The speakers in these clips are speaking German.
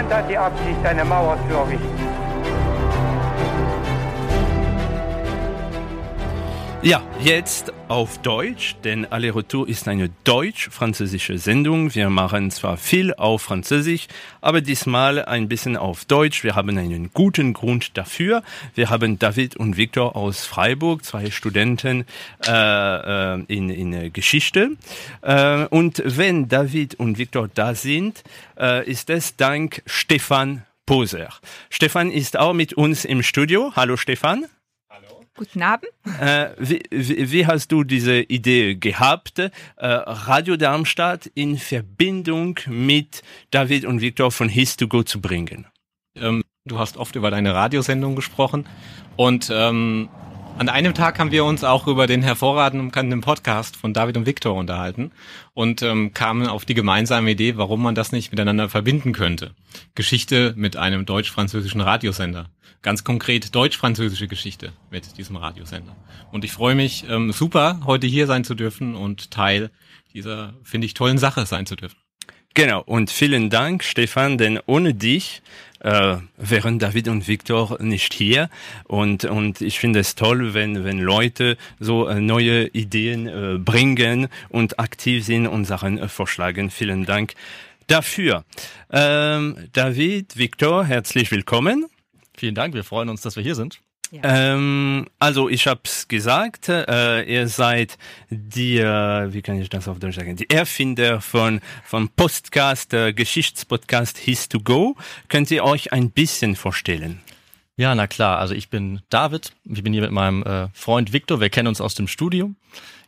Niemand hat die Absicht, eine Mauer zu errichten. Ja, jetzt auf Deutsch, denn Aller Retour ist eine deutsch-französische Sendung. Wir machen zwar viel auf Französisch, aber diesmal ein bisschen auf Deutsch. Wir haben einen guten Grund dafür. Wir haben David und Viktor aus Freiburg, zwei Studenten äh, äh, in, in Geschichte. Äh, und wenn David und Viktor da sind, äh, ist es dank Stefan Poser. Stefan ist auch mit uns im Studio. Hallo Stefan. Guten Abend. Äh, wie, wie, wie hast du diese Idee gehabt, äh, Radio Darmstadt in Verbindung mit David und Viktor von His2Go zu bringen? Ähm, du hast oft über deine Radiosendung gesprochen und ähm, an einem Tag haben wir uns auch über den hervorragenden Podcast von David und Viktor unterhalten und ähm, kamen auf die gemeinsame Idee, warum man das nicht miteinander verbinden könnte. Geschichte mit einem deutsch-französischen Radiosender. Ganz konkret deutsch-französische Geschichte mit diesem Radiosender. Und ich freue mich ähm, super, heute hier sein zu dürfen und Teil dieser, finde ich, tollen Sache sein zu dürfen. Genau, und vielen Dank, Stefan, denn ohne dich äh, wären David und Viktor nicht hier. Und, und ich finde es toll, wenn, wenn Leute so äh, neue Ideen äh, bringen und aktiv sind und Sachen äh, vorschlagen. Vielen Dank dafür. Ähm, David, Viktor, herzlich willkommen. Vielen Dank, wir freuen uns, dass wir hier sind. Ähm, also ich hab's gesagt, äh, ihr seid die, äh, wie kann ich das auf Deutsch sagen, die Erfinder von von Podcast, äh, Geschichtspodcast His2Go. Könnt ihr euch ein bisschen vorstellen? Ja, na klar. Also ich bin David. Ich bin hier mit meinem äh, Freund Viktor. Wir kennen uns aus dem Studium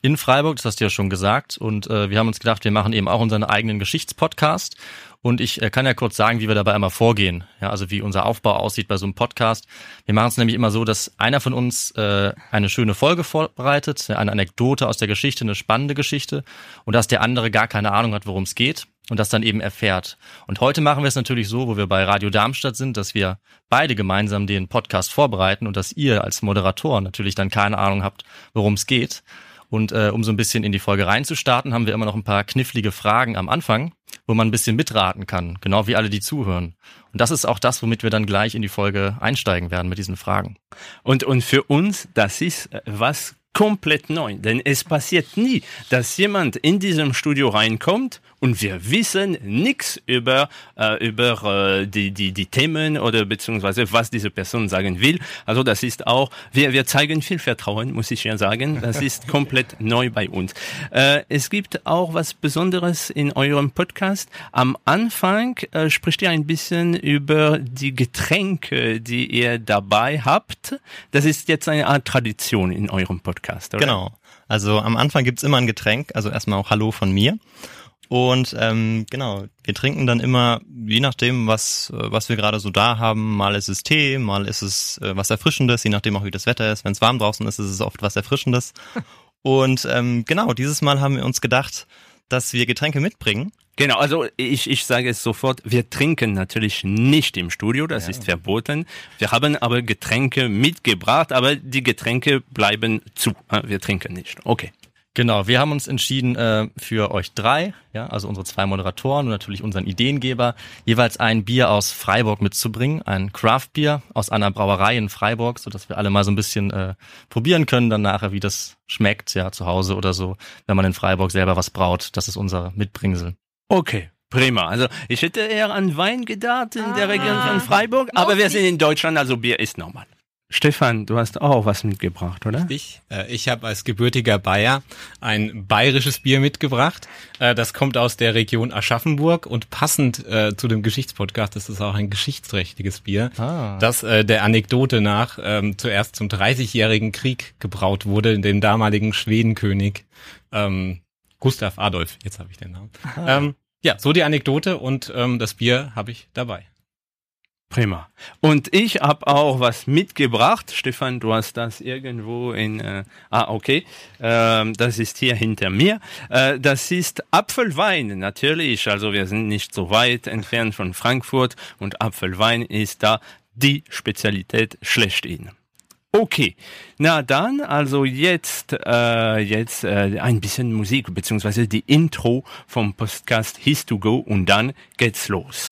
in Freiburg. Das hast du ja schon gesagt. Und äh, wir haben uns gedacht, wir machen eben auch unseren eigenen Geschichtspodcast. Und ich äh, kann ja kurz sagen, wie wir dabei einmal vorgehen. Ja, also wie unser Aufbau aussieht bei so einem Podcast. Wir machen es nämlich immer so, dass einer von uns äh, eine schöne Folge vorbereitet, eine Anekdote aus der Geschichte, eine spannende Geschichte, und dass der andere gar keine Ahnung hat, worum es geht und das dann eben erfährt. Und heute machen wir es natürlich so, wo wir bei Radio Darmstadt sind, dass wir beide gemeinsam den Podcast vorbereiten und dass ihr als Moderator natürlich dann keine Ahnung habt, worum es geht. Und äh, um so ein bisschen in die Folge reinzustarten, haben wir immer noch ein paar knifflige Fragen am Anfang, wo man ein bisschen mitraten kann, genau wie alle, die zuhören. Und das ist auch das, womit wir dann gleich in die Folge einsteigen werden mit diesen Fragen. Und, und für uns, das ist äh, was komplett neu, denn es passiert nie, dass jemand in diesem Studio reinkommt und wir wissen nichts über äh, über äh, die die die Themen oder beziehungsweise was diese Person sagen will. Also das ist auch wir wir zeigen viel Vertrauen, muss ich ja sagen. Das ist komplett neu bei uns. Äh, es gibt auch was Besonderes in eurem Podcast. Am Anfang äh, spricht ihr ein bisschen über die Getränke, die ihr dabei habt. Das ist jetzt eine Art Tradition in eurem Podcast, oder? Genau. Also am Anfang gibt's immer ein Getränk, also erstmal auch Hallo von mir. Und ähm, genau, wir trinken dann immer, je nachdem, was, äh, was wir gerade so da haben, mal ist es Tee, mal ist es äh, was Erfrischendes, je nachdem auch wie das Wetter ist. Wenn es warm draußen ist, ist es oft was Erfrischendes. Und ähm, genau, dieses Mal haben wir uns gedacht, dass wir Getränke mitbringen. Genau, also ich, ich sage es sofort, wir trinken natürlich nicht im Studio, das ist verboten. Wir haben aber Getränke mitgebracht, aber die Getränke bleiben zu. äh, Wir trinken nicht. Okay. Genau, wir haben uns entschieden äh, für euch drei, ja, also unsere zwei Moderatoren und natürlich unseren Ideengeber, jeweils ein Bier aus Freiburg mitzubringen, ein Craft-Bier aus einer Brauerei in Freiburg, so dass wir alle mal so ein bisschen äh, probieren können dann nachher, wie das schmeckt, ja, zu Hause oder so, wenn man in Freiburg selber was braut. Das ist unser Mitbringsel. Okay. Prima. Also ich hätte eher an Wein gedacht in der Region von Freiburg, aber wir sind in Deutschland, also Bier ist normal. Stefan, du hast auch was mitgebracht, oder? Ich, äh, ich habe als gebürtiger Bayer ein bayerisches Bier mitgebracht. Äh, das kommt aus der Region Aschaffenburg und passend äh, zu dem Geschichtspodcast ist es auch ein geschichtsträchtiges Bier, Ah. das der Anekdote nach ähm, zuerst zum 30-jährigen Krieg gebraut wurde, dem damaligen Schwedenkönig. Ähm, Gustav Adolf, jetzt habe ich den Namen. Ähm, ja, so die Anekdote und das Bier habe ich dabei. Prima. Und ich habe auch was mitgebracht. Stefan, du hast das irgendwo in. Äh, ah, okay. Ähm, das ist hier hinter mir. Äh, das ist Apfelwein, natürlich. Also wir sind nicht so weit entfernt von Frankfurt und Apfelwein ist da die Spezialität schlechthin. Okay, na dann, also jetzt, äh, jetzt äh, ein bisschen Musik, beziehungsweise die Intro vom Podcast His to Go und dann geht's los.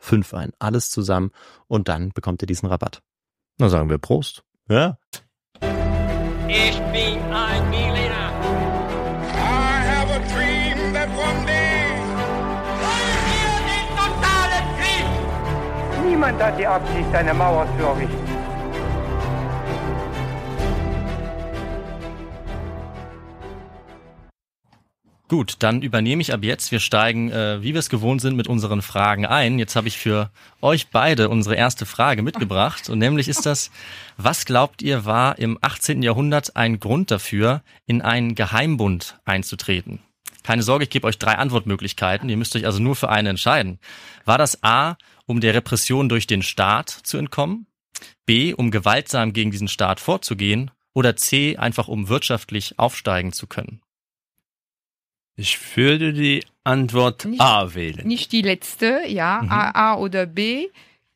5 ein. Alles zusammen und dann bekommt ihr diesen Rabatt. Na sagen wir Prost. Ja. Ich bin ein Berliner. I have a dream that one day. Wollen wir den totalen Krieg? Niemand hat die Absicht, eine Mauer zu errichten. Gut, dann übernehme ich ab jetzt. Wir steigen, äh, wie wir es gewohnt sind, mit unseren Fragen ein. Jetzt habe ich für euch beide unsere erste Frage mitgebracht. Und nämlich ist das, was glaubt ihr war im 18. Jahrhundert ein Grund dafür, in einen Geheimbund einzutreten? Keine Sorge, ich gebe euch drei Antwortmöglichkeiten. Ihr müsst euch also nur für eine entscheiden. War das A, um der Repression durch den Staat zu entkommen? B, um gewaltsam gegen diesen Staat vorzugehen? Oder C, einfach um wirtschaftlich aufsteigen zu können? Ich würde die Antwort Nicht- A wählen. Nicht die letzte, ja, Mhm. A, A oder B.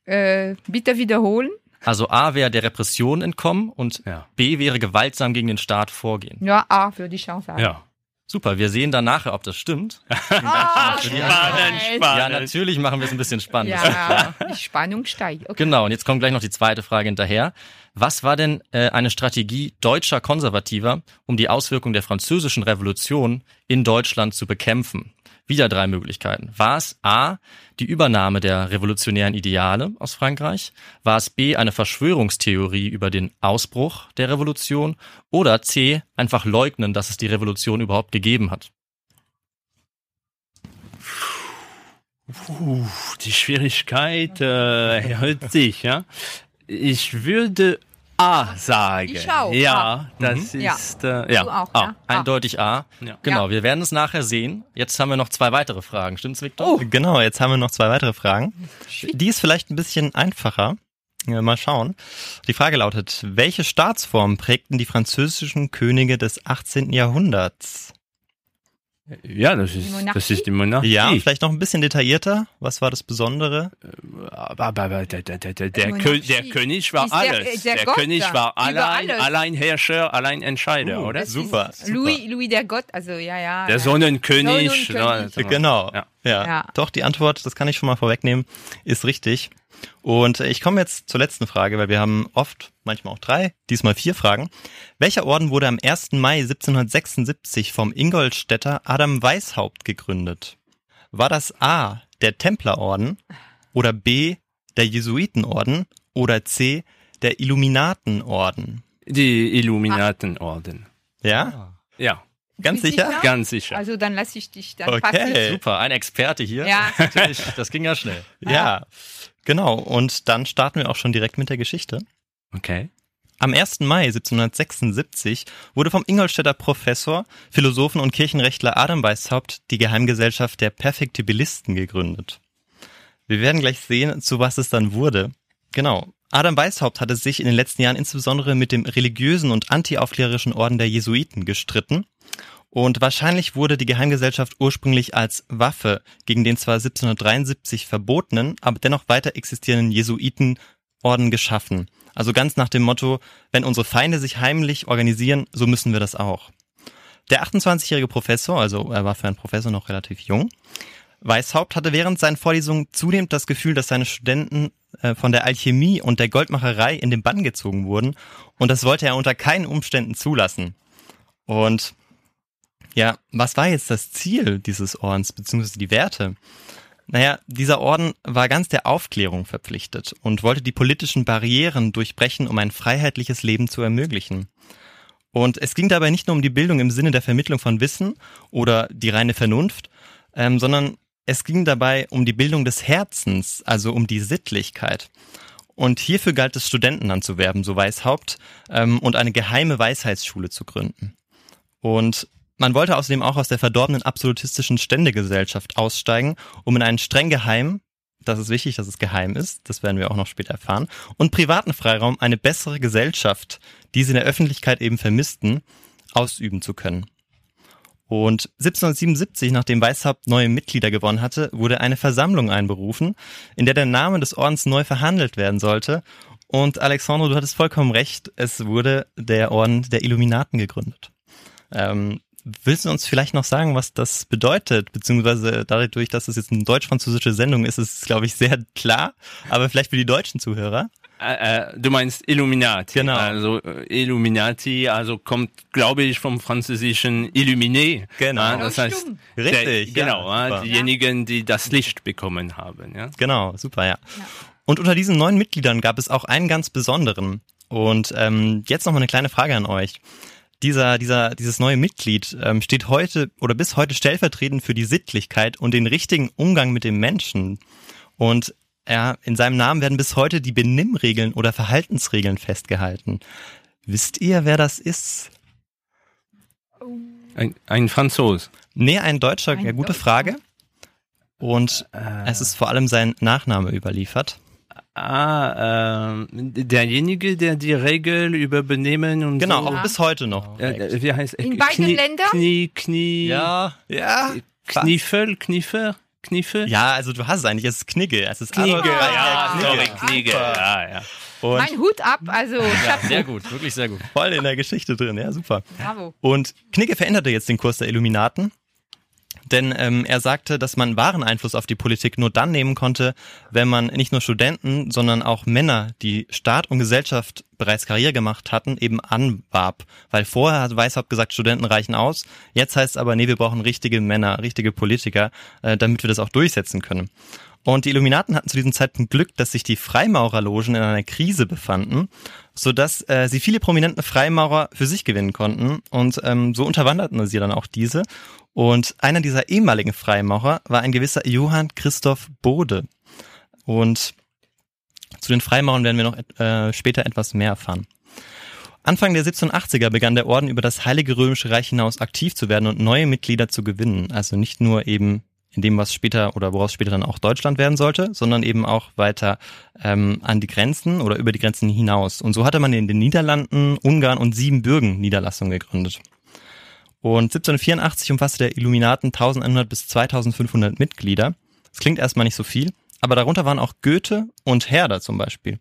Äh, bitte wiederholen. Also A wäre der Repression entkommen und Ja. B wäre gewaltsam gegen den Staat vorgehen. Ja, A würde ich auch sagen. Ja. Super, wir sehen dann nachher, ob das stimmt. Ah, Spannend, nein. Ja, spannend. natürlich machen wir es ein bisschen spannend. Ja, die Spannung steigt. Okay. Genau, und jetzt kommt gleich noch die zweite Frage hinterher. Was war denn äh, eine Strategie deutscher Konservativer, um die Auswirkungen der französischen Revolution in Deutschland zu bekämpfen? Wieder drei Möglichkeiten. War es A, die Übernahme der revolutionären Ideale aus Frankreich? War es B, eine Verschwörungstheorie über den Ausbruch der Revolution? Oder C, einfach leugnen, dass es die Revolution überhaupt gegeben hat? Puh, die Schwierigkeit äh, erhöht sich, ja. Ich würde A sagen. Ich auch, Ja, A. das Ja. ist äh, ja. Du auch, A. ja? Eindeutig A. Ja. Genau, Ja. wir werden es nachher sehen. Jetzt haben wir noch zwei weitere Fragen. Stimmt's, Victor? Oh. Genau, jetzt haben wir noch zwei weitere Fragen. Die ist vielleicht ein bisschen einfacher. Ja, Mal schauen. Die Frage lautet, welche Staatsform prägten die französischen Könige des 18. Jahrhunderts? Ja, das Die ist Monarchie? das ist die Monarchie. Ja, vielleicht noch ein bisschen detaillierter. Was war das Besondere? aber, aber, aber der, der, der, der, der, König war der- alles. der Der, König war allein, alles. Alleinherrscher, Alleinentscheider, Uh, oder? Das Super, ist super. Louis, Louis der Gott, also ja, ja. Der. Sonnenkönig. Sonnenkönig. Genau. Ja. Ja. Ja. Doch, die Antwort, das kann ich schon mal vorwegnehmen, ist richtig. Und äh, ich komme jetzt zur letzten Frage, weil wir haben oft, manchmal auch drei, diesmal vier Fragen. Welcher Orden wurde am 1. Mai 1776 vom Ingolstädter Adam Weishaupt gegründet? War das A, der Templerorden oder B, der Jesuitenorden oder C, der Illuminatenorden? Die Illuminatenorden. Ja? Ja, Ganz sicher? sicher? ganz sicher. Also dann lasse ich dich, dann Okay. Super, ein Experte hier. Ja. Natürlich, das ging ja schnell. Ja. Genau. Und dann starten wir auch schon direkt mit der Geschichte. Okay. Am 1. Mai 1776 wurde vom Ingolstädter Professor, Philosophen und Kirchenrechtler Adam Weishaupt die Geheimgesellschaft der Perfektibilisten gegründet. Wir werden gleich sehen, zu was es dann wurde. Genau. Adam Weishaupt hatte sich in den letzten Jahren insbesondere mit dem religiösen und antiaufklärerischen Orden der Jesuiten gestritten. Und wahrscheinlich wurde die Geheimgesellschaft ursprünglich als Waffe gegen den zwar 1773 verbotenen, aber dennoch weiter existierenden Jesuitenorden geschaffen. Also ganz nach dem Motto, wenn unsere Feinde sich heimlich organisieren, so müssen wir das auch. Der 28-jährige Professor, also er war für einen Professor noch relativ jung, Weishaupt hatte während seinen Vorlesungen zunehmend das Gefühl, dass seine Studenten äh, von der Alchemie und der Goldmacherei in den Bann gezogen wurden und das wollte er unter keinen Umständen zulassen. Und ja, was war jetzt das Ziel dieses Ordens, beziehungsweise die Werte? Naja, dieser Orden war ganz der Aufklärung verpflichtet und wollte die politischen Barrieren durchbrechen, um ein freiheitliches Leben zu ermöglichen. Und es ging dabei nicht nur um die Bildung im Sinne der Vermittlung von Wissen oder die reine Vernunft, ähm, sondern es ging dabei um die Bildung des Herzens, also um die Sittlichkeit. Und hierfür galt es, Studenten anzuwerben, so Weishaupt, ähm, und eine geheime Weisheitsschule zu gründen. Und man wollte außerdem auch aus der verdorbenen absolutistischen Ständegesellschaft aussteigen, um in einen streng geheimen, das ist wichtig, dass es geheim ist, das werden wir auch noch später erfahren, und privaten Freiraum eine bessere Gesellschaft, die sie in der Öffentlichkeit eben vermissten, ausüben zu können. Und 1777, nachdem Weishaupt neue Mitglieder gewonnen hatte, wurde eine Versammlung einberufen, in der der Name des Ordens neu verhandelt werden sollte. Und Alexandro, du hattest vollkommen recht, es wurde der Orden der Illuminaten gegründet. Ähm, willst du uns vielleicht noch sagen, was das bedeutet? Beziehungsweise dadurch, dass es jetzt eine deutsch-französische Sendung ist, ist es, glaube ich, sehr klar. Aber vielleicht für die deutschen Zuhörer. Äh, äh, du meinst Illuminati. Genau. Also äh, Illuminati, also kommt, glaube ich, vom französischen Illuminé. Genau. Ja, das heißt. Richtig, Der, ja, genau, ja, super. diejenigen, die das Licht bekommen haben. Ja. Genau, super, ja. Und unter diesen neuen Mitgliedern gab es auch einen ganz besonderen. Und ähm, jetzt noch mal eine kleine Frage an euch. Dieser, dieser, dieses neue Mitglied ähm, steht heute oder bis heute stellvertretend für die Sittlichkeit und den richtigen Umgang mit dem Menschen. Und ja, in seinem Namen werden bis heute die Benimmregeln oder Verhaltensregeln festgehalten. Wisst ihr, wer das ist? Ein, ein Franzos. Nee, ein Deutscher, Ein ja, gute Deutscher. Frage. Und es ist vor allem sein Nachname überliefert. Ah, ähm, derjenige, der die Regel über Benehmen und Genau, so, auch bis heute noch. äh, wie heißt In beiden Knie, Ländern? Knie, Knie, Ja, Ja. Kniefel, Kniefer, Kniefe? Ja, also du hast es eigentlich, es ist Knigge. Es ist Knigge, Freiherr ja, Knigge. sorry, Knigge, ja, ja. Und Mein Hut ab, also Ja, sehr gut, wirklich sehr gut. voll in der Geschichte drin, ja, super. bravo. Und Knigge veränderte jetzt den Kurs der Illuminaten, denn ähm, er sagte, dass man wahren Einfluss auf die Politik nur dann nehmen konnte, wenn man nicht nur Studenten, sondern auch Männer, die Staat und Gesellschaft bereits Karriere gemacht hatten, eben anwarb. Weil vorher hat Weishaupt gesagt, Studenten reichen aus. Jetzt heißt es aber, nee, wir brauchen richtige Männer, richtige Politiker, äh, damit wir das auch durchsetzen können. Und die Illuminaten hatten zu diesem Zeitpunkt Glück, dass sich die Freimaurerlogen in einer Krise befanden, sodass äh, sie viele prominente Freimaurer für sich gewinnen konnten. Und ähm, so unterwanderten sie dann auch diese. Und einer dieser ehemaligen Freimaurer war ein gewisser Johann Christoph Bode. Und zu den Freimaurern werden wir noch äh, später etwas mehr erfahren. Anfang der 1780er begann der Orden über das Heilige Römische Reich hinaus aktiv zu werden und neue Mitglieder zu gewinnen. Also nicht nur eben in dem, was später oder woraus später dann auch Deutschland werden sollte, sondern eben auch weiter ähm, an die Grenzen oder über die Grenzen hinaus. Und so hatte man in den Niederlanden, Ungarn und Siebenbürgen Niederlassungen gegründet. Und 1784 umfasste der Illuminaten 1100 bis 2500 Mitglieder. Das klingt erstmal nicht so viel, aber darunter waren auch Goethe und Herder zum Beispiel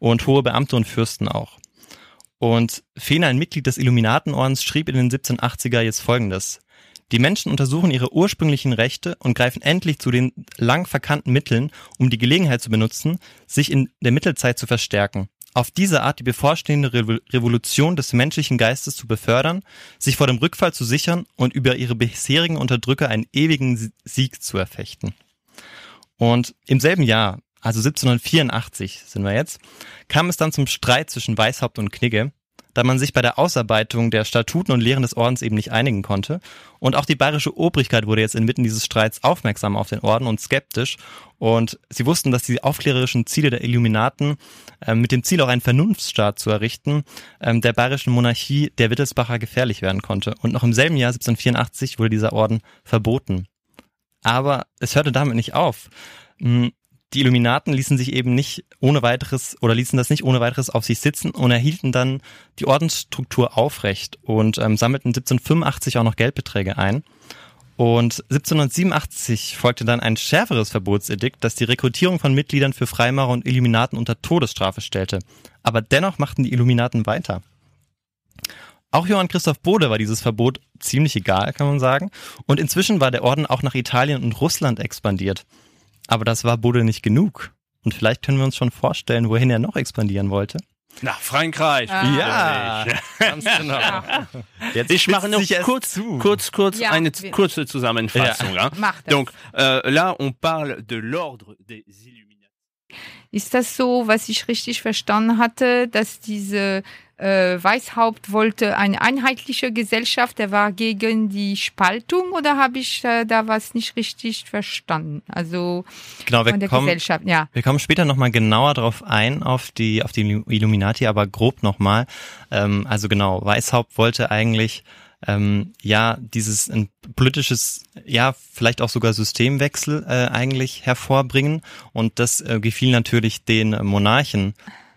und hohe Beamte und Fürsten auch. Und Fehner, ein Mitglied des Illuminatenordens, schrieb in den 1780er jetzt folgendes. Die Menschen untersuchen ihre ursprünglichen Rechte und greifen endlich zu den lang verkannten Mitteln, um die Gelegenheit zu benutzen, sich in der Mittelzeit zu verstärken. Auf diese Art die bevorstehende Revo- Revolution des menschlichen Geistes zu befördern, sich vor dem Rückfall zu sichern und über ihre bisherigen Unterdrücker einen ewigen Sie- Sieg zu erfechten. Und im selben Jahr, also 1784 sind wir jetzt, kam es dann zum Streit zwischen Weishaupt und Knigge, da man sich bei der Ausarbeitung der Statuten und Lehren des Ordens eben nicht einigen konnte. Und auch die bayerische Obrigkeit wurde jetzt inmitten dieses Streits aufmerksam auf den Orden und skeptisch. Und sie wussten, dass die aufklärerischen Ziele der Illuminaten ähm, mit dem Ziel auch einen Vernunftsstaat zu errichten, ähm, der bayerischen Monarchie der Wittelsbacher gefährlich werden konnte. Und noch im selben Jahr 1784 wurde dieser Orden verboten. Aber es hörte damit nicht auf. Die Illuminaten ließen sich eben nicht ohne weiteres oder ließen das nicht ohne weiteres auf sich sitzen und erhielten dann die Ordensstruktur aufrecht und ähm, sammelten 1785 auch noch Geldbeträge ein. Und 1787 folgte dann ein schärferes Verbotsedikt, das die Rekrutierung von Mitgliedern für Freimaurer und Illuminaten unter Todesstrafe stellte. Aber dennoch machten die Illuminaten weiter. Auch Johann Christoph Bode war dieses Verbot ziemlich egal, kann man sagen. Und inzwischen war der Orden auch nach Italien und Russland expandiert. Aber das war Bode nicht genug. Und vielleicht können wir uns schon vorstellen, wohin er noch expandieren wollte. Nach Frankreich. Ah. ganz genau. Jetzt Ich mache noch kurz, kurz, kurz Ja, eine wir- kurze Zusammenfassung. hein. Mach das. Donc euh, là, on parle de l'ordre des Illuminati. Ist das so, was ich richtig verstanden hatte, dass diese äh, Weißhaupt wollte eine einheitliche Gesellschaft, der war gegen die Spaltung oder habe ich äh, da was nicht richtig verstanden? Also Genau, wir von der kommen, Gesellschaft, ja. wir kommen später nochmal genauer drauf ein, auf die, auf die Illuminati, aber grob nochmal. Ähm, also genau, Weishaupt wollte eigentlich ähm, ja dieses ein politisches, ja vielleicht auch sogar Systemwechsel äh, eigentlich hervorbringen und das äh, gefiel natürlich den Monarchen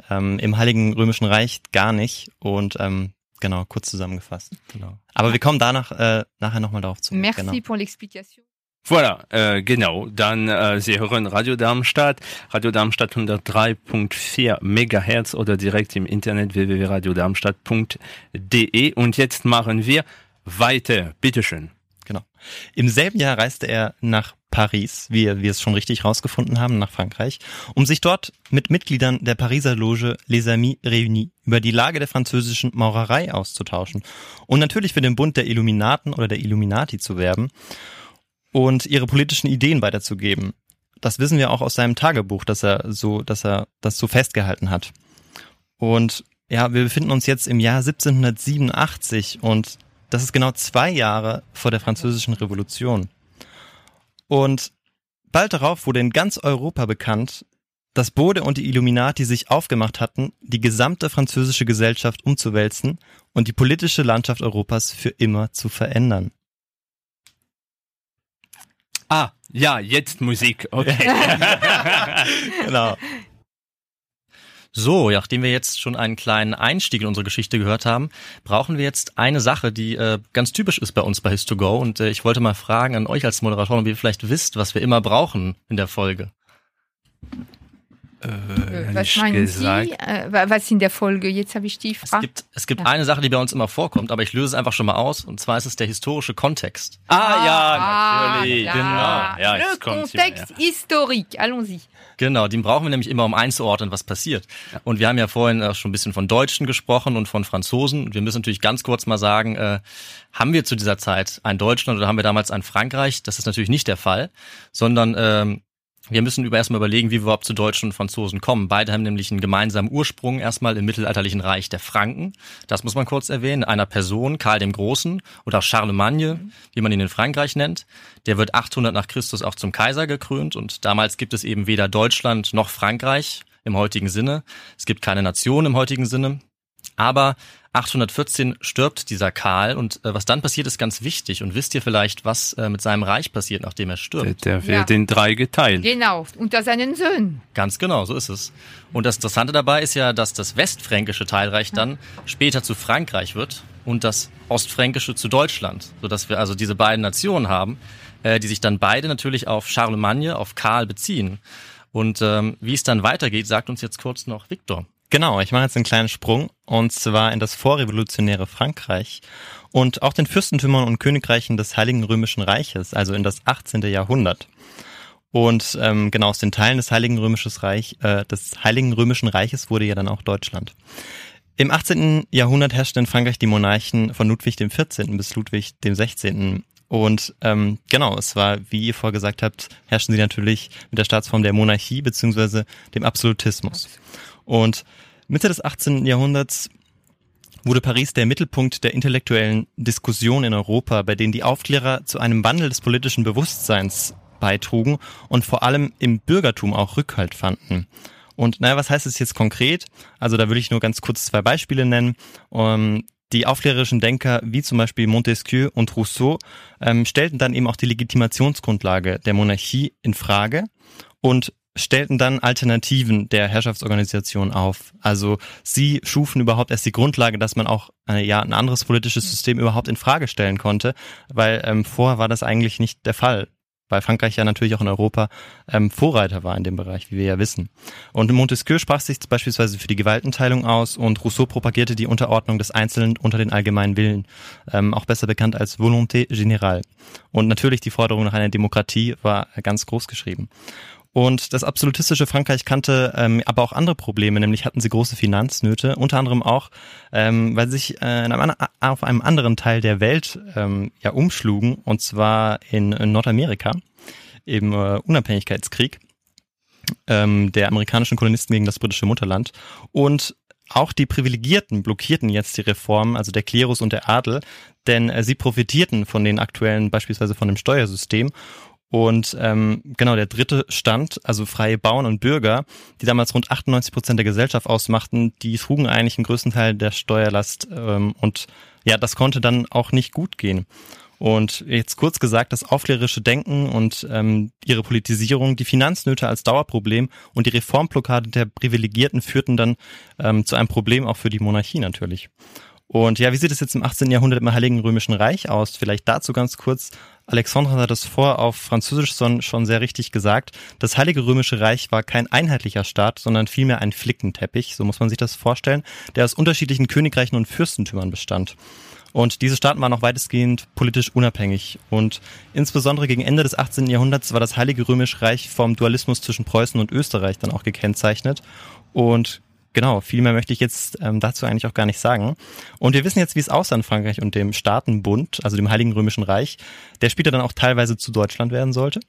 ähm, im Heiligen Römischen Reich gar nicht und ähm, genau kurz zusammengefasst. Genau. Aber wir kommen danach äh, nachher nochmal darauf zurück. Merci Genau. pour l'explication. Voilà, äh, genau. Dann äh, Sie hören Radio Darmstadt, Radio Darmstadt 103.4 Megahertz oder direkt im Internet www.radiodarmstadt.de. Und jetzt machen wir weiter. Bitteschön. Genau. Im selben Jahr reiste er nach Paris, wie wir es schon richtig rausgefunden haben, nach Frankreich, um sich dort mit Mitgliedern der Pariser Loge Les Amis Réunis über die Lage der französischen Maurerei auszutauschen und natürlich für den Bund der Illuminaten oder der Illuminati zu werben und ihre politischen Ideen weiterzugeben. Das wissen wir auch aus seinem Tagebuch, dass er so, dass er das so festgehalten hat. Und ja, wir befinden uns jetzt im Jahr 1787 und das ist genau zwei Jahre vor der Französischen Revolution. Und bald darauf wurde in ganz Europa bekannt, dass Bode und die Illuminati sich aufgemacht hatten, die gesamte französische Gesellschaft umzuwälzen und die politische Landschaft Europas für immer zu verändern. Ah, ja, jetzt Musik. Okay. Genau. So, nachdem wir jetzt schon einen kleinen Einstieg in unsere Geschichte gehört haben, brauchen wir jetzt eine Sache, die äh, ganz typisch ist bei uns bei His2Go. Und äh, ich wollte mal fragen an euch als Moderatoren, ob ihr vielleicht wisst, was wir immer brauchen in der Folge. Äh, was ehrlich meinen gesagt, Sie? Äh, wa- was in der Folge? Jetzt habe ich die Es Frage. gibt, es gibt Ja. eine Sache, die bei uns immer vorkommt, aber ich löse es einfach schon mal aus, und zwar ist es der historische Kontext. Ah, ja, natürlich. Ah, Genau. Ja, Le mir, Contexte historique. Allons-y. Genau, den brauchen wir nämlich immer, um einzuordnen, was passiert. Und wir haben ja vorhin äh, schon ein bisschen von Deutschen gesprochen und von Franzosen. Und wir müssen natürlich ganz kurz mal sagen, äh, haben wir zu dieser Zeit ein Deutschland oder haben wir damals ein Frankreich? Das ist natürlich nicht der Fall, sondern ähm, wir müssen über erstmal überlegen, wie wir überhaupt zu Deutschen und Franzosen kommen. Beide haben nämlich einen gemeinsamen Ursprung erstmal im mittelalterlichen Reich der Franken. Das muss man kurz erwähnen. Einer Person, Karl dem Großen oder Charlemagne, wie man ihn in Frankreich nennt. Der wird 800 nach Christus auch zum Kaiser gekrönt und damals gibt es eben weder Deutschland noch Frankreich im heutigen Sinne. Es gibt keine Nation im heutigen Sinne. Aber 814 stirbt dieser Karl und äh, was dann passiert, ist ganz wichtig. Und wisst ihr vielleicht, was äh, mit seinem Reich passiert, nachdem er stirbt? Der, der wird Ja. in drei geteilt. Genau, unter seinen Söhnen. Ganz genau, so ist es. Und das Interessante dabei ist ja, dass das westfränkische Teilreich dann später zu Frankreich wird und das ostfränkische zu Deutschland, sodass wir also diese beiden Nationen haben, äh, die sich dann beide natürlich auf Charlemagne, auf Karl beziehen. Und ähm, wie es dann weitergeht, sagt uns jetzt kurz noch Viktor. Genau, ich mache jetzt einen kleinen Sprung und zwar in das vorrevolutionäre Frankreich und auch den Fürstentümern und Königreichen des Heiligen Römischen Reiches, also in das 18. Jahrhundert. Und ähm, genau aus den Teilen des Heiligen Römischen Reich, äh, des Heiligen Römischen Reiches wurde ja dann auch Deutschland. Im 18. Jahrhundert herrschten in Frankreich die Monarchen von Ludwig dem 14. bis Ludwig dem 16. Und ähm, genau, es war, wie ihr vorher gesagt habt, herrschten sie natürlich mit der Staatsform der Monarchie beziehungsweise dem Absolutismus. Und Mitte des 18. Jahrhunderts wurde Paris der Mittelpunkt der intellektuellen Diskussion in Europa, bei denen die Aufklärer zu einem Wandel des politischen Bewusstseins beitrugen und vor allem im Bürgertum auch Rückhalt fanden. Und naja, was heißt es jetzt konkret? Also da würde ich nur ganz kurz zwei Beispiele nennen. Ähm, die aufklärerischen Denker wie zum Beispiel Montesquieu und Rousseau ähm, stellten dann eben auch die Legitimationsgrundlage der Monarchie in Frage und stellten dann Alternativen der Herrschaftsorganisation auf. Also sie schufen überhaupt erst die Grundlage, dass man auch äh, ja ein anderes politisches System überhaupt in Frage stellen konnte, weil ähm, vorher war das eigentlich nicht der Fall. Weil Frankreich ja natürlich auch in Europa ähm, Vorreiter war in dem Bereich, wie wir ja wissen. Und Montesquieu sprach sich beispielsweise für die Gewaltenteilung aus und Rousseau propagierte die Unterordnung des Einzelnen unter den allgemeinen Willen, ähm, auch besser bekannt als Volonté générale. Und natürlich die Forderung nach einer Demokratie war ganz groß geschrieben. Und das absolutistische Frankreich kannte ähm, aber auch andere Probleme, nämlich hatten sie große Finanznöte, unter anderem auch, ähm, weil sie sich äh, in einem, auf einem anderen Teil der Welt ähm, ja umschlugen, und zwar in, in Nordamerika im äh, Unabhängigkeitskrieg ähm, der amerikanischen Kolonisten gegen das britische Mutterland. Und auch die Privilegierten blockierten jetzt die Reformen, also der Klerus und der Adel, denn äh, sie profitierten von den aktuellen, beispielsweise von dem Steuersystem. Und ähm, genau der dritte Stand, also freie Bauern und Bürger, die damals rund 98 Prozent der Gesellschaft ausmachten, die trugen eigentlich einen größten Teil der Steuerlast ähm, und ja, das konnte dann auch nicht gut gehen. Und jetzt kurz gesagt, das aufklärerische Denken und ähm, ihre Politisierung, die Finanznöte als Dauerproblem und die Reformblockade der Privilegierten führten dann ähm, zu einem Problem auch für die Monarchie natürlich. Und ja, wie sieht es jetzt im 18. Jahrhundert im Heiligen Römischen Reich aus? Vielleicht dazu ganz kurz. Alexandre hat das vor auf Französisch schon, sehr richtig gesagt. Das Heilige Römische Reich war kein einheitlicher Staat, sondern vielmehr ein Flickenteppich, so muss man sich das vorstellen, der aus unterschiedlichen Königreichen und Fürstentümern bestand. Und diese Staaten waren auch weitestgehend politisch unabhängig. Und insbesondere gegen Ende des 18. Jahrhunderts war das Heilige Römische Reich vom Dualismus zwischen Preußen und Österreich dann auch gekennzeichnet. Und genau, viel mehr möchte ich jetzt ähm, dazu eigentlich auch gar nicht sagen. Und wir wissen jetzt, wie es aussah in Frankreich und dem Staatenbund, also dem Heiligen Römischen Reich, der später dann auch teilweise zu Deutschland werden sollte.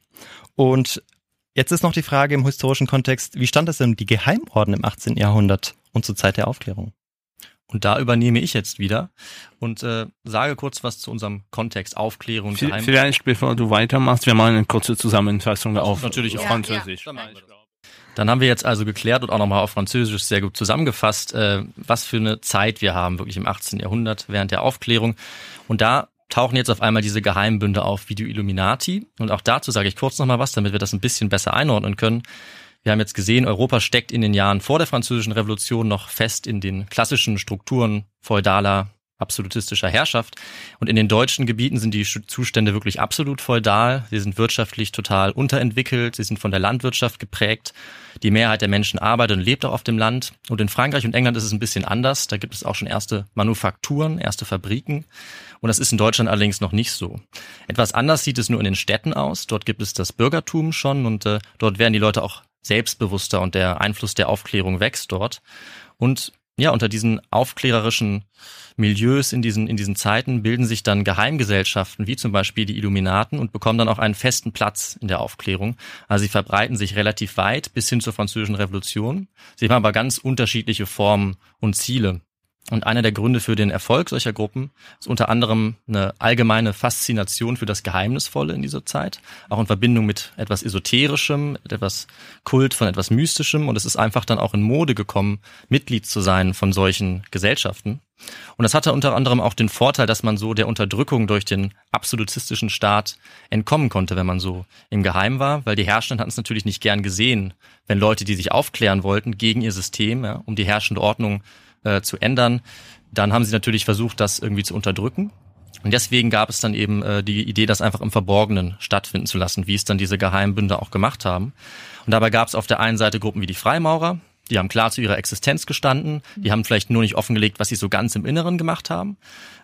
Und jetzt ist noch die Frage im historischen Kontext, wie stand es denn die Geheimorden im 18. Jahrhundert und zur Zeit der Aufklärung? Und da übernehme ich jetzt wieder und äh, sage kurz was zu unserem Kontext Aufklärung und V- Geheim. Vielleicht, bevor du weitermachst, wir machen eine kurze Zusammenfassung auf natürlich auch. Französisch. Dann haben wir jetzt also geklärt und auch nochmal auf Französisch sehr gut zusammengefasst, äh, was für eine Zeit wir haben, wirklich im 18. Jahrhundert während der Aufklärung. Und da tauchen jetzt auf einmal diese Geheimbünde auf wie die Illuminati. Und auch dazu sage ich kurz nochmal was, damit wir das ein bisschen besser einordnen können. Wir haben jetzt gesehen, Europa steckt in den Jahren vor der Französischen Revolution noch fest in den klassischen Strukturen feudaler absolutistischer Herrschaft. Und in den deutschen Gebieten sind die Zustände wirklich absolut feudal. Sie sind wirtschaftlich total unterentwickelt. Sie sind von der Landwirtschaft geprägt. Die Mehrheit der Menschen arbeitet und lebt auch auf dem Land. Und in Frankreich und England ist es ein bisschen anders. Da gibt es auch schon erste Manufakturen, erste Fabriken. Und das ist in Deutschland allerdings noch nicht so. Etwas anders sieht es nur in den Städten aus. Dort gibt es das Bürgertum schon und äh, dort werden die Leute auch selbstbewusster und der Einfluss der Aufklärung wächst dort. Und ja, unter diesen aufklärerischen Milieus in diesen, in diesen Zeiten bilden sich dann Geheimgesellschaften, wie zum Beispiel die Illuminaten, und bekommen dann auch einen festen Platz in der Aufklärung. Also sie verbreiten sich relativ weit bis hin zur französischen Revolution. Sie haben aber ganz unterschiedliche Formen und Ziele. Und einer der Gründe für den Erfolg solcher Gruppen ist unter anderem eine allgemeine Faszination für das Geheimnisvolle in dieser Zeit, auch in Verbindung mit etwas Esoterischem, etwas Kult von etwas Mystischem. Und es ist einfach dann auch in Mode gekommen, Mitglied zu sein von solchen Gesellschaften. Und das hatte unter anderem auch den Vorteil, dass man so der Unterdrückung durch den absolutistischen Staat entkommen konnte, wenn man so im Geheim war, weil die Herrschenden hatten es natürlich nicht gern gesehen, wenn Leute, die sich aufklären wollten gegen ihr System, ja, um die herrschende Ordnung äh, zu ändern, dann haben sie natürlich versucht, das irgendwie zu unterdrücken. Und deswegen gab es dann eben äh, die Idee, das einfach im Verborgenen stattfinden zu lassen, wie es dann diese Geheimbünde auch gemacht haben. Und dabei gab es auf der einen Seite Gruppen wie die Freimaurer, die haben klar zu ihrer Existenz gestanden, die haben vielleicht nur nicht offengelegt, was sie so ganz im Inneren gemacht haben,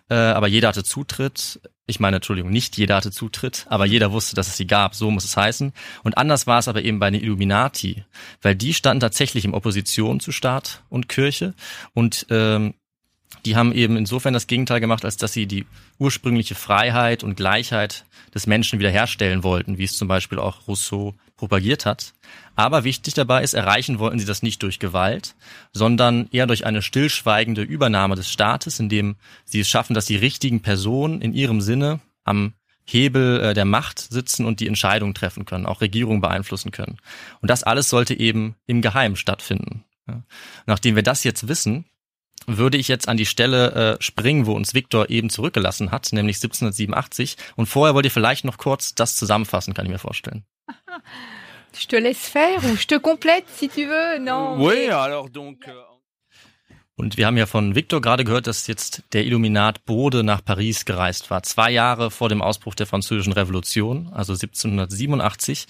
äh, aber jeder hatte Zutritt. Ich meine, Entschuldigung, nicht jeder hatte Zutritt, aber jeder wusste, dass es sie gab, so muss es heißen. Und anders war es aber eben bei den Illuminati, weil die standen tatsächlich in Opposition zu Staat und Kirche und ähm, die haben eben insofern das Gegenteil gemacht, als dass sie die ursprüngliche Freiheit und Gleichheit des Menschen wiederherstellen wollten, wie es zum Beispiel auch Rousseau propagiert hat. Aber wichtig dabei ist, erreichen wollten sie das nicht durch Gewalt, sondern eher durch eine stillschweigende Übernahme des Staates, indem sie es schaffen, dass die richtigen Personen in ihrem Sinne am Hebel äh, der Macht sitzen und die Entscheidung treffen können, auch Regierungen beeinflussen können. Und das alles sollte eben im Geheimen stattfinden. Nachdem wir das jetzt wissen, würde ich jetzt an die Stelle äh, springen, wo uns Viktor eben zurückgelassen hat, nämlich 1787. Und vorher wollt ihr vielleicht noch kurz das zusammenfassen, kann ich mir vorstellen. Je te laisse faire ou je te complète si tu veux. Non. Oui, alors donc. Euh... Und wir haben ja von Victor gerade gehört, dass jetzt der Illuminat Bode nach Paris gereist war, zwei Jahre vor dem Ausbruch der Französischen Revolution, also 1787.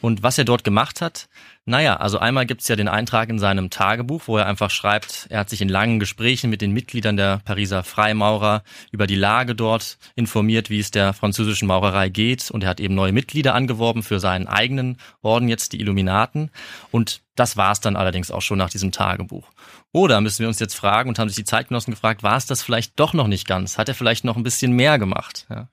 Und was er dort gemacht hat, naja, also einmal gibt's ja den Eintrag in seinem Tagebuch, wo er einfach schreibt, er hat sich in langen Gesprächen mit den Mitgliedern der Pariser Freimaurer über die Lage dort informiert, wie es der französischen Maurerei geht. Und er hat eben neue Mitglieder angeworben für seinen eigenen Orden, jetzt die Illuminaten. Und das war's dann allerdings auch schon nach diesem Tagebuch. Oder müssen wir uns jetzt fragen und haben sich die Zeitgenossen gefragt, war es das vielleicht doch noch nicht ganz? Hat er vielleicht noch ein bisschen mehr gemacht? Ja.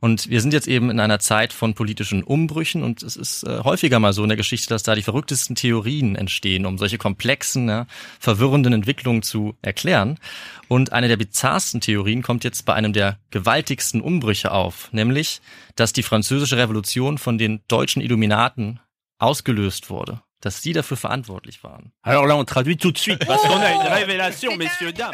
Und wir sind jetzt eben in einer Zeit von politischen Umbrüchen und es ist äh, häufiger mal so in der Geschichte, dass da die verrücktesten Theorien entstehen, um solche komplexen, ja, verwirrenden Entwicklungen zu erklären. Und eine der bizarrsten Theorien kommt jetzt bei einem der gewaltigsten Umbrüche auf, nämlich, dass die französische Revolution von den deutschen Illuminaten ausgelöst wurde dass sie dafür verantwortlich waren. Alors là, on traduit tout de suite, parce qu'on a une révélation, messieurs, dames.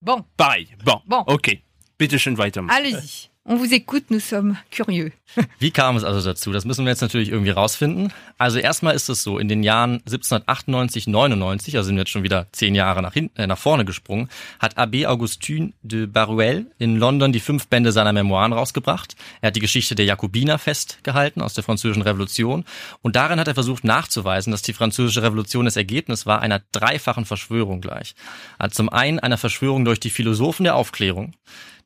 Bon. Pareil, bon, Bon. ok. Bitte schön weiter. Allez-y. On vous écoute, nous sommes curieux. Wie kam es also dazu? Das müssen wir jetzt natürlich irgendwie rausfinden. Also erstmal ist es so, in den Jahren 1798, 99, also sind wir jetzt schon wieder zehn Jahre nach, hinten, äh, nach vorne gesprungen, hat Abbé Augustin de Baruel in London die fünf Bände seiner Memoiren rausgebracht. Er hat die Geschichte der Jakobiner festgehalten aus der französischen Revolution und darin hat er versucht nachzuweisen, dass die französische Revolution das Ergebnis war einer dreifachen Verschwörung gleich. Also zum einen einer Verschwörung durch die Philosophen der Aufklärung,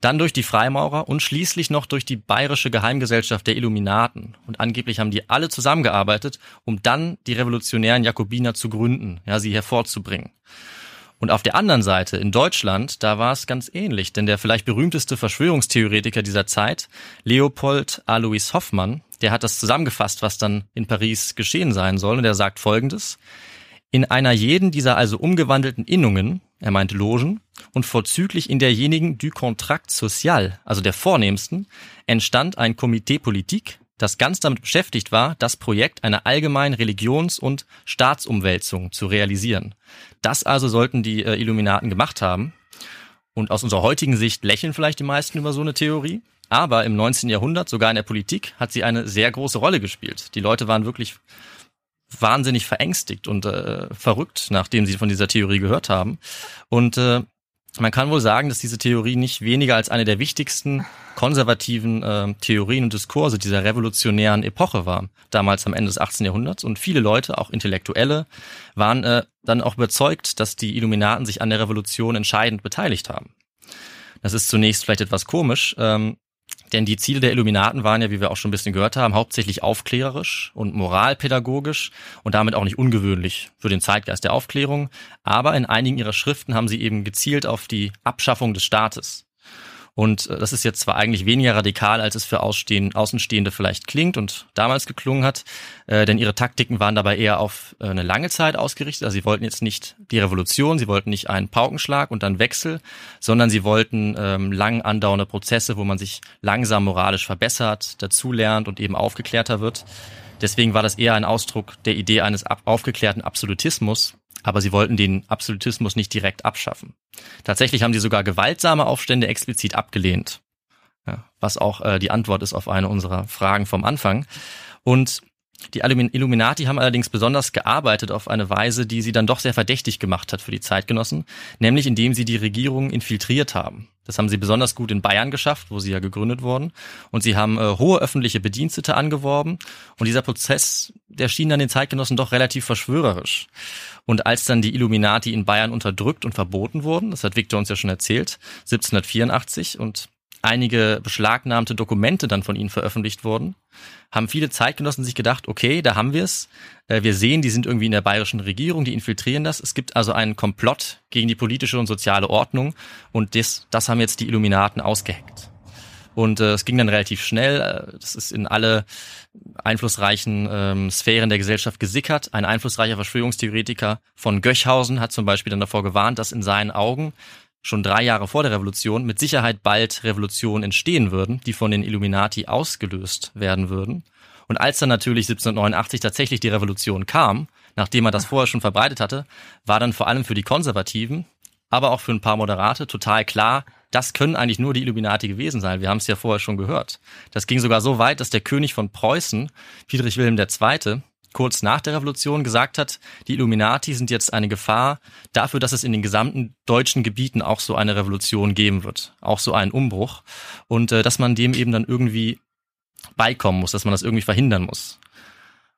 dann durch die Freimaurer und schließlich noch durch die bayerische Geheimgesellschaft der Illuminaten. Und angeblich haben die alle zusammengearbeitet, um dann die revolutionären Jakobiner zu gründen, ja, sie hervorzubringen. Und auf der anderen Seite, in Deutschland, da war es ganz ähnlich, denn der vielleicht berühmteste Verschwörungstheoretiker dieser Zeit, Leopold Alois Hoffmann, der hat das zusammengefasst, was dann in Paris geschehen sein soll, und er sagt folgendes. In einer jeden dieser also umgewandelten Innungen, er meint Logen, und vorzüglich in derjenigen du Contract Social, also der vornehmsten, entstand ein Komitee Politik, das ganz damit beschäftigt war, das Projekt einer allgemeinen Religions- und Staatsumwälzung zu realisieren. Das also sollten die äh, Illuminaten gemacht haben. Und aus unserer heutigen Sicht lächeln vielleicht die meisten über so eine Theorie. Aber im 19. Jahrhundert, sogar in der Politik, hat sie eine sehr große Rolle gespielt. Die Leute waren wirklich wahnsinnig verängstigt und äh, verrückt, nachdem sie von dieser Theorie gehört haben. Und äh, man kann wohl sagen, dass diese Theorie nicht weniger als eine der wichtigsten konservativen äh, Theorien und Diskurse dieser revolutionären Epoche war, damals am Ende des 18. Jahrhunderts. Und viele Leute, auch Intellektuelle, waren äh, dann auch überzeugt, dass die Illuminaten sich an der Revolution entscheidend beteiligt haben. Das ist zunächst vielleicht etwas komisch, ähm, denn die Ziele der Illuminaten waren ja, wie wir auch schon ein bisschen gehört haben, hauptsächlich aufklärerisch und moralpädagogisch und damit auch nicht ungewöhnlich für den Zeitgeist der Aufklärung. Aber in einigen ihrer Schriften haben sie eben gezielt auf die Abschaffung des Staates. Und äh, das ist jetzt zwar eigentlich weniger radikal, als es für Außenstehende vielleicht klingt und damals geklungen hat, äh, denn ihre Taktiken waren dabei eher auf äh, eine lange Zeit ausgerichtet. Also sie wollten jetzt nicht die Revolution, sie wollten nicht einen Paukenschlag und dann Wechsel, sondern sie wollten ähm, lang andauernde Prozesse, wo man sich langsam moralisch verbessert, dazulernt und eben aufgeklärter wird. Deswegen war das eher ein Ausdruck der Idee eines aufgeklärten Absolutismus, aber sie wollten den Absolutismus nicht direkt abschaffen. Tatsächlich haben sie sogar gewaltsame Aufstände explizit abgelehnt, ja, was auch äh, die Antwort ist auf eine unserer Fragen vom Anfang. Und die Illuminati haben allerdings besonders gearbeitet auf eine Weise, die sie dann doch sehr verdächtig gemacht hat für die Zeitgenossen, nämlich indem sie die Regierung infiltriert haben. Das haben sie besonders gut in Bayern geschafft, wo sie ja gegründet wurden. Und sie haben äh, hohe öffentliche Bedienstete angeworben. Und dieser Prozess, der schien dann den Zeitgenossen doch relativ verschwörerisch. Und als dann die Illuminati in Bayern unterdrückt und verboten wurden, das hat Victor uns ja schon erzählt, 1784 und einige beschlagnahmte Dokumente dann von ihnen veröffentlicht wurden, haben viele Zeitgenossen sich gedacht, okay, da haben wir es. Äh, wir sehen, die sind irgendwie in der bayerischen Regierung, die infiltrieren das. Es gibt also einen Komplott gegen die politische und soziale Ordnung und das, das haben jetzt die Illuminaten ausgeheckt. Und äh, es ging dann relativ schnell. Äh, das ist in alle einflussreichen ähm, Sphären der Gesellschaft gesickert. Ein einflussreicher Verschwörungstheoretiker von Göchhausen hat zum Beispiel dann davor gewarnt, dass in seinen Augen schon drei Jahre vor der Revolution mit Sicherheit bald Revolutionen entstehen würden, die von den Illuminati ausgelöst werden würden. Und als dann natürlich 1789 tatsächlich die Revolution kam, nachdem man das vorher schon verbreitet hatte, war dann vor allem für die Konservativen, aber auch für ein paar Moderate total klar, das können eigentlich nur die Illuminati gewesen sein. Wir haben es ja vorher schon gehört. Das ging sogar so weit, dass der König von Preußen, Friedrich Wilhelm II., kurz nach der Revolution gesagt hat, die Illuminati sind jetzt eine Gefahr dafür, dass es in den gesamten deutschen Gebieten auch so eine Revolution geben wird, auch so einen Umbruch und äh, dass man dem eben dann irgendwie beikommen muss, dass man das irgendwie verhindern muss.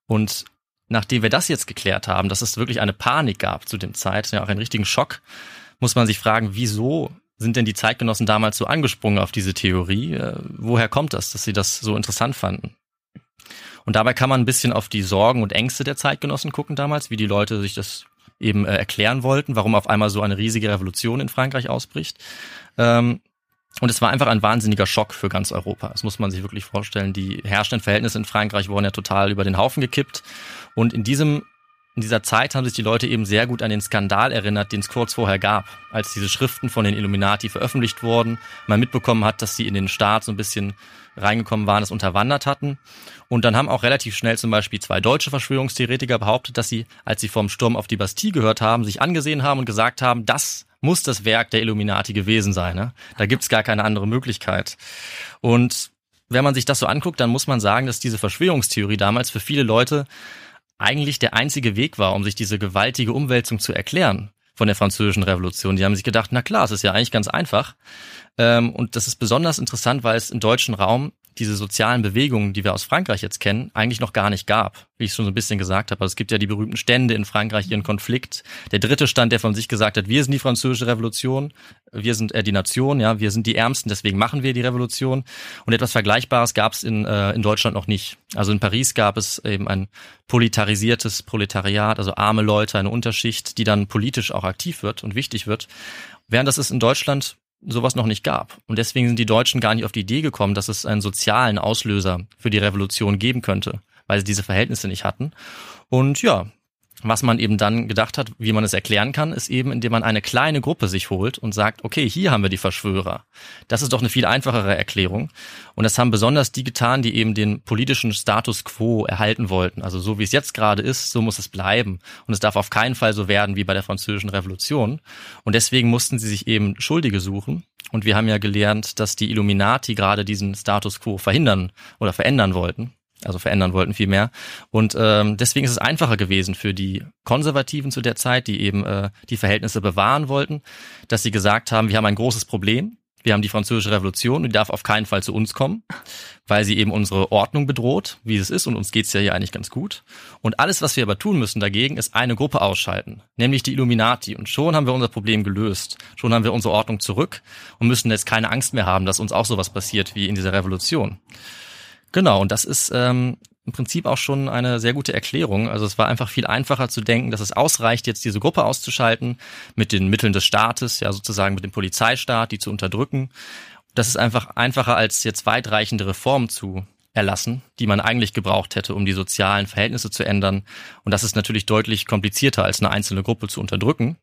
Und nachdem wir das jetzt geklärt haben, dass es wirklich eine Panik gab zu dem Zeit, ja auch einen richtigen Schock, muss man sich fragen, wieso sind denn die Zeitgenossen damals so angesprungen auf diese Theorie? Äh, woher kommt das, dass sie das so interessant fanden? Und dabei kann man ein bisschen auf die Sorgen und Ängste der Zeitgenossen gucken damals, wie die Leute sich das eben äh, erklären wollten, warum auf einmal so eine riesige Revolution in Frankreich ausbricht. Ähm, und es war einfach ein wahnsinniger Schock für ganz Europa. Das muss man sich wirklich vorstellen. Die herrschenden Verhältnisse in Frankreich wurden ja total über den Haufen gekippt. Und in diesem in dieser Zeit haben sich die Leute eben sehr gut an den Skandal erinnert, den es kurz vorher gab, als diese Schriften von den Illuminati veröffentlicht wurden, man mitbekommen hat, dass sie in den Staat so ein bisschen reingekommen waren, es unterwandert hatten. Und dann haben auch relativ schnell zum Beispiel zwei deutsche Verschwörungstheoretiker behauptet, dass sie, als sie vom Sturm auf die Bastille gehört haben, sich angesehen haben und gesagt haben, das muss das Werk der Illuminati gewesen sein. Ne? Da gibt's gar keine andere Möglichkeit. Und wenn man sich das so anguckt, dann muss man sagen, dass diese Verschwörungstheorie damals für viele Leute eigentlich der einzige Weg war, um sich diese gewaltige Umwälzung zu erklären von der französischen Revolution. Die haben sich gedacht, na klar, es ist ja eigentlich ganz einfach. Ähm, und das ist besonders interessant, weil es im deutschen Raum diese sozialen Bewegungen, die wir aus Frankreich jetzt kennen, eigentlich noch gar nicht gab, wie ich schon so ein bisschen gesagt habe. Also es gibt ja die berühmten Stände in Frankreich, ihren Konflikt. Der dritte Stand, der von sich gesagt hat, wir sind die französische Revolution, wir sind äh, die Nation, ja, wir sind die Ärmsten, deswegen machen wir die Revolution. Und etwas Vergleichbares gab es in, äh, in Deutschland noch nicht. Also in Paris gab es eben ein politarisiertes Proletariat, also arme Leute, eine Unterschicht, die dann politisch auch aktiv wird und wichtig wird. Während das es in Deutschland sowas noch nicht gab. Und deswegen sind die Deutschen gar nicht auf die Idee gekommen, dass es einen sozialen Auslöser für die Revolution geben könnte, weil sie diese Verhältnisse nicht hatten. Und ja, was man eben dann gedacht hat, wie man es erklären kann, ist eben, indem man eine kleine Gruppe sich holt und sagt, okay, hier haben wir die Verschwörer. Das ist doch eine viel einfachere Erklärung. Und das haben besonders die getan, die eben den politischen Status quo erhalten wollten. Also so wie es jetzt gerade ist, so muss es bleiben. Und es darf auf keinen Fall so werden wie bei der französischen Revolution. Und deswegen mussten sie sich eben Schuldige suchen. Und wir haben ja gelernt, dass die Illuminati gerade diesen Status quo verhindern oder verändern wollten. Also verändern wollten vielmehr. Und ähm, deswegen ist es einfacher gewesen für die Konservativen zu der Zeit, die eben äh, die Verhältnisse bewahren wollten, dass sie gesagt haben, wir haben ein großes Problem. Wir haben die französische Revolution und die darf auf keinen Fall zu uns kommen, weil sie eben unsere Ordnung bedroht, wie es ist, und uns geht's ja hier eigentlich ganz gut. Und alles, was wir aber tun müssen dagegen, ist eine Gruppe ausschalten, nämlich die Illuminati. Und schon haben wir unser Problem gelöst. Schon haben wir unsere Ordnung zurück und müssen jetzt keine Angst mehr haben, dass uns auch sowas passiert wie in dieser Revolution. Genau, und das ist ähm, im Prinzip auch schon eine sehr gute Erklärung. Also es war einfach viel einfacher zu denken, dass es ausreicht, jetzt diese Gruppe auszuschalten, mit den Mitteln des Staates, ja sozusagen mit dem Polizeistaat, die zu unterdrücken. Das ist einfach einfacher, als jetzt weitreichende Reformen zu erlassen, die man eigentlich gebraucht hätte, um die sozialen Verhältnisse zu ändern. Und das ist natürlich deutlich komplizierter, als eine einzelne Gruppe zu unterdrücken.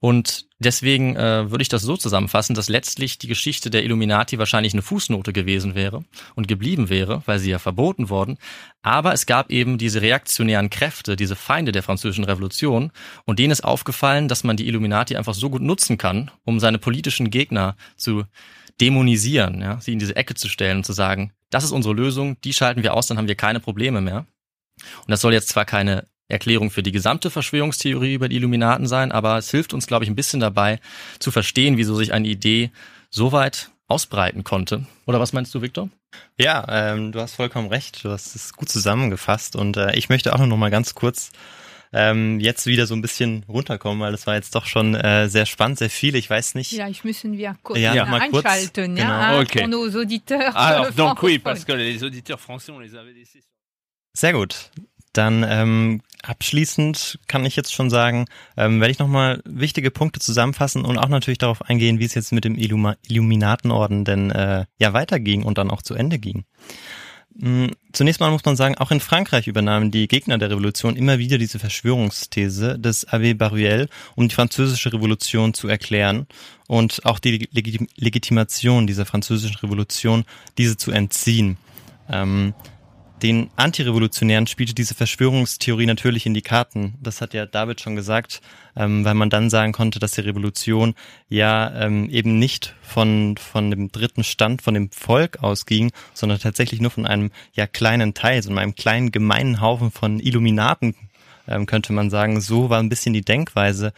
Und deswegen äh, würde ich das so zusammenfassen, dass letztlich die Geschichte der Illuminati wahrscheinlich eine Fußnote gewesen wäre und geblieben wäre, weil sie ja verboten worden. Aber es gab eben diese reaktionären Kräfte, diese Feinde der französischen Revolution, und denen ist aufgefallen, dass man die Illuminati einfach so gut nutzen kann, um seine politischen Gegner zu dämonisieren, ja, sie in diese Ecke zu stellen und zu sagen, das ist unsere Lösung, die schalten wir aus, dann haben wir keine Probleme mehr. Und das soll jetzt zwar keine Erklärung für die gesamte Verschwörungstheorie über die Illuminaten sein, aber es hilft uns, glaube ich, ein bisschen dabei zu verstehen, wieso sich eine Idee so weit ausbreiten konnte. Oder was meinst du, Viktor? Ja, ähm, du hast vollkommen recht. Du hast es gut zusammengefasst und äh, ich möchte auch noch mal ganz kurz ähm, jetzt wieder so ein bisschen runterkommen, weil das war jetzt doch schon äh, sehr spannend, sehr viel. Ich weiß nicht. Vielleicht müssen wir kurz Ja, ja, mal kurz, einschalten, genau. ja, Okay. pour nos auditeurs. Alors, euh, donc oui, parce que les auditeurs français, on les avait laissés. Sehr gut. Dann ähm, abschließend kann ich jetzt schon sagen, ähm, werde ich nochmal wichtige Punkte zusammenfassen und auch natürlich darauf eingehen, wie es jetzt mit dem Illuma Illuminatenorden denn äh, ja weiterging und dann auch zu Ende ging. Mm, Zunächst mal muss man sagen, auch in Frankreich übernahmen die Gegner der Revolution immer wieder diese Verschwörungsthese des Abbé Baruel, um die französische Revolution zu erklären und auch die Legit Legitimation dieser französischen Revolution, diese zu entziehen. Ähm, den Antirevolutionären spielte diese Verschwörungstheorie natürlich in die Karten. Das hat ja David schon gesagt, ähm, weil man dann sagen konnte, dass die Revolution ja ähm, eben nicht von, von dem dritten Stand, von dem Volk ausging, sondern tatsächlich nur von einem ja kleinen Teil, so einem kleinen gemeinen Haufen von Illuminaten, ähm, könnte man sagen. So war ein bisschen die Denkweise,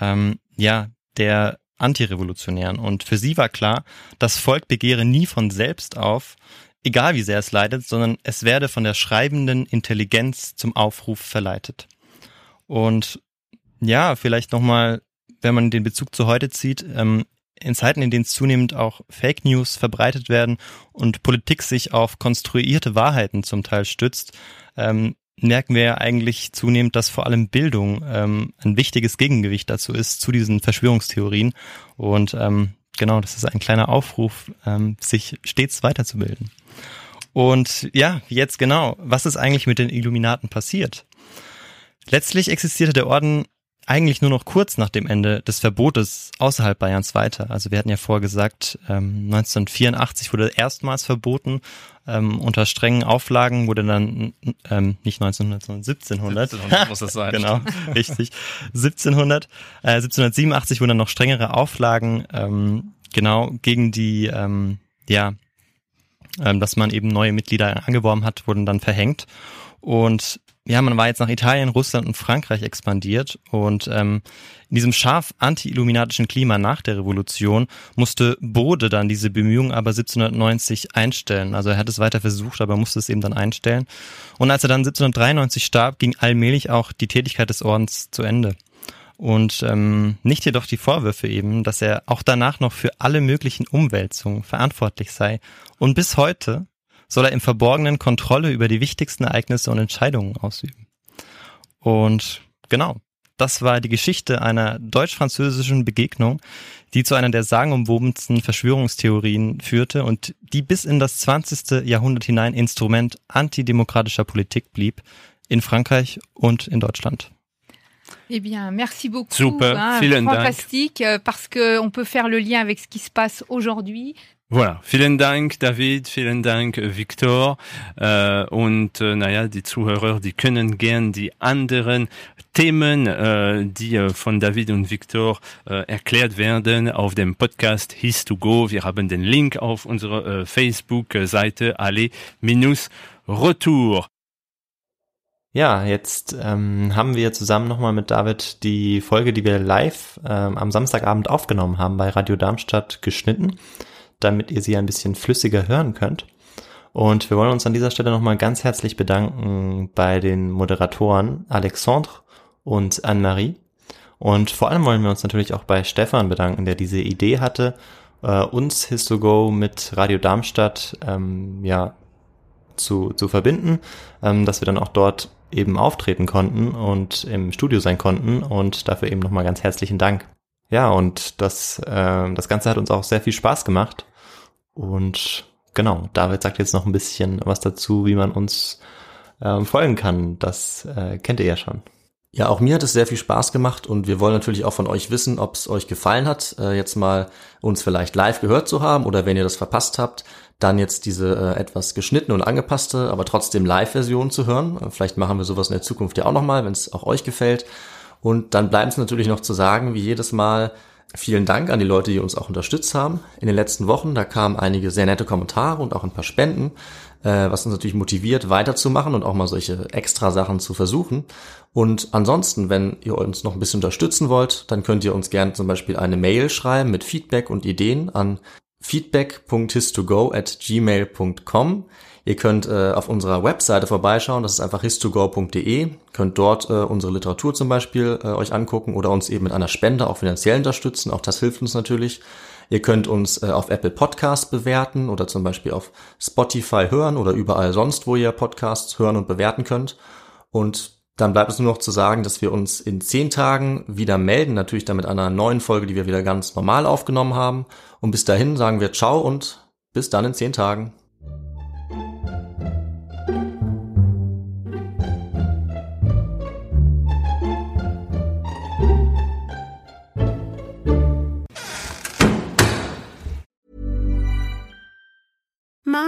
ähm, ja, der Antirevolutionären. Und für sie war klar, das Volk begehre nie von selbst auf, egal wie sehr es leidet, sondern es werde von der schreibenden Intelligenz zum Aufruf verleitet. Und ja, vielleicht nochmal, wenn man den Bezug zu heute zieht, ähm, in Zeiten, in denen zunehmend auch Fake News verbreitet werden und Politik sich auf konstruierte Wahrheiten zum Teil stützt, ähm, merken wir ja eigentlich zunehmend, dass vor allem Bildung ähm, ein wichtiges Gegengewicht dazu ist, zu diesen Verschwörungstheorien. Und ähm, genau, das ist ein kleiner Aufruf, ähm, sich stets weiterzubilden. Und ja, jetzt genau, was ist eigentlich mit den Illuminaten passiert? Letztlich existierte der Orden eigentlich nur noch kurz nach dem Ende des Verbotes außerhalb Bayerns weiter. Also wir hatten ja vorher gesagt, ähm, 1984 wurde erstmals verboten. Ähm, unter strengen Auflagen wurde dann ähm, nicht 1900, sondern 1700. 1700 muss das sein. genau, richtig. 1700, äh, 1787 wurden dann noch strengere Auflagen ähm, genau gegen die ähm, ja ähm, dass man eben neue Mitglieder angeworben hat, wurden dann verhängt. Und ja, man war jetzt nach Italien, Russland und Frankreich expandiert und ähm, in diesem scharf anti-illuminatischen Klima nach der Revolution musste Bode dann diese Bemühungen aber 1790 einstellen. Also er hat es weiter versucht, aber musste es eben dann einstellen. Und als er dann 1793 starb, ging allmählich auch die Tätigkeit des Ordens zu Ende. Und ähm, nicht jedoch die Vorwürfe eben, dass er auch danach noch für alle möglichen Umwälzungen verantwortlich sei. Und bis heute soll er im Verborgenen Kontrolle über die wichtigsten Ereignisse und Entscheidungen ausüben. Und genau, das war die Geschichte einer deutsch-französischen Begegnung, die zu einer der sagenumwobensten Verschwörungstheorien führte und die bis in das 20. Jahrhundert hinein Instrument antidemokratischer Politik blieb, in Frankreich und in Deutschland. Eh bien, merci beaucoup. Super, hein, fantastique, euh, parce que on peut faire le lien avec ce qui se passe aujourd'hui. Voilà, vielen Dank David, vielen Dank Viktor äh, und äh, naja, die Zuhörer, die können gern die anderen Themen, äh, die äh, von David und Viktor äh, erklärt werden, auf dem Podcast His to Go. Wir haben den Link auf unserer äh, Facebook-Seite alle minus retour. Ja, jetzt ähm, haben wir zusammen nochmal mit David die Folge, die wir live ähm, am Samstagabend aufgenommen haben bei Radio Darmstadt geschnitten, damit ihr sie ein bisschen flüssiger hören könnt. Und wir wollen uns an dieser Stelle nochmal ganz herzlich bedanken bei den Moderatoren Alexandre und Anne-Marie. Und vor allem wollen wir uns natürlich auch bei Stefan bedanken, der diese Idee hatte, äh, uns Histogo mit Radio Darmstadt ähm, ja zu, zu verbinden, ähm, dass wir dann auch dort eben auftreten konnten und im Studio sein konnten und dafür eben nochmal ganz herzlichen Dank. Ja, und das, äh, das Ganze hat uns auch sehr viel Spaß gemacht. Und genau, David sagt jetzt noch ein bisschen was dazu, wie man uns ähm, folgen kann. Das äh, kennt ihr ja schon. Ja, auch mir hat es sehr viel Spaß gemacht und wir wollen natürlich auch von euch wissen, ob es euch gefallen hat, äh, jetzt mal uns vielleicht live gehört zu haben oder wenn ihr das verpasst habt, dann jetzt diese äh, etwas geschnittene und angepasste, aber trotzdem Live-Version zu hören. Äh, vielleicht machen wir sowas in der Zukunft ja auch nochmal, wenn es auch euch gefällt. Und dann bleibt es natürlich noch zu sagen, wie jedes Mal, vielen Dank an die Leute, die uns auch unterstützt haben. In den letzten Wochen, da kamen einige sehr nette Kommentare und auch ein paar Spenden äh, was uns natürlich motiviert, weiterzumachen und auch mal solche extra Sachen zu versuchen. Und ansonsten, wenn ihr uns noch ein bisschen unterstützen wollt, dann könnt ihr uns gerne zum Beispiel eine Mail schreiben mit Feedback und Ideen an feedback.histogo at gmail.com. Ihr könnt äh, auf unserer Webseite vorbeischauen, das ist einfach histogo.de, könnt dort äh, unsere Literatur zum Beispiel äh, euch angucken oder uns eben mit einer Spende auch finanziell unterstützen, auch das hilft uns natürlich. Ihr könnt uns äh, auf Apple Podcasts bewerten oder zum Beispiel auf Spotify hören oder überall sonst, wo ihr Podcasts hören und bewerten könnt. Und dann bleibt es nur noch zu sagen, dass wir uns in zehn Tagen wieder melden, natürlich dann mit einer neuen Folge, die wir wieder ganz normal aufgenommen haben. Und bis dahin sagen wir Ciao und bis dann in zehn Tagen.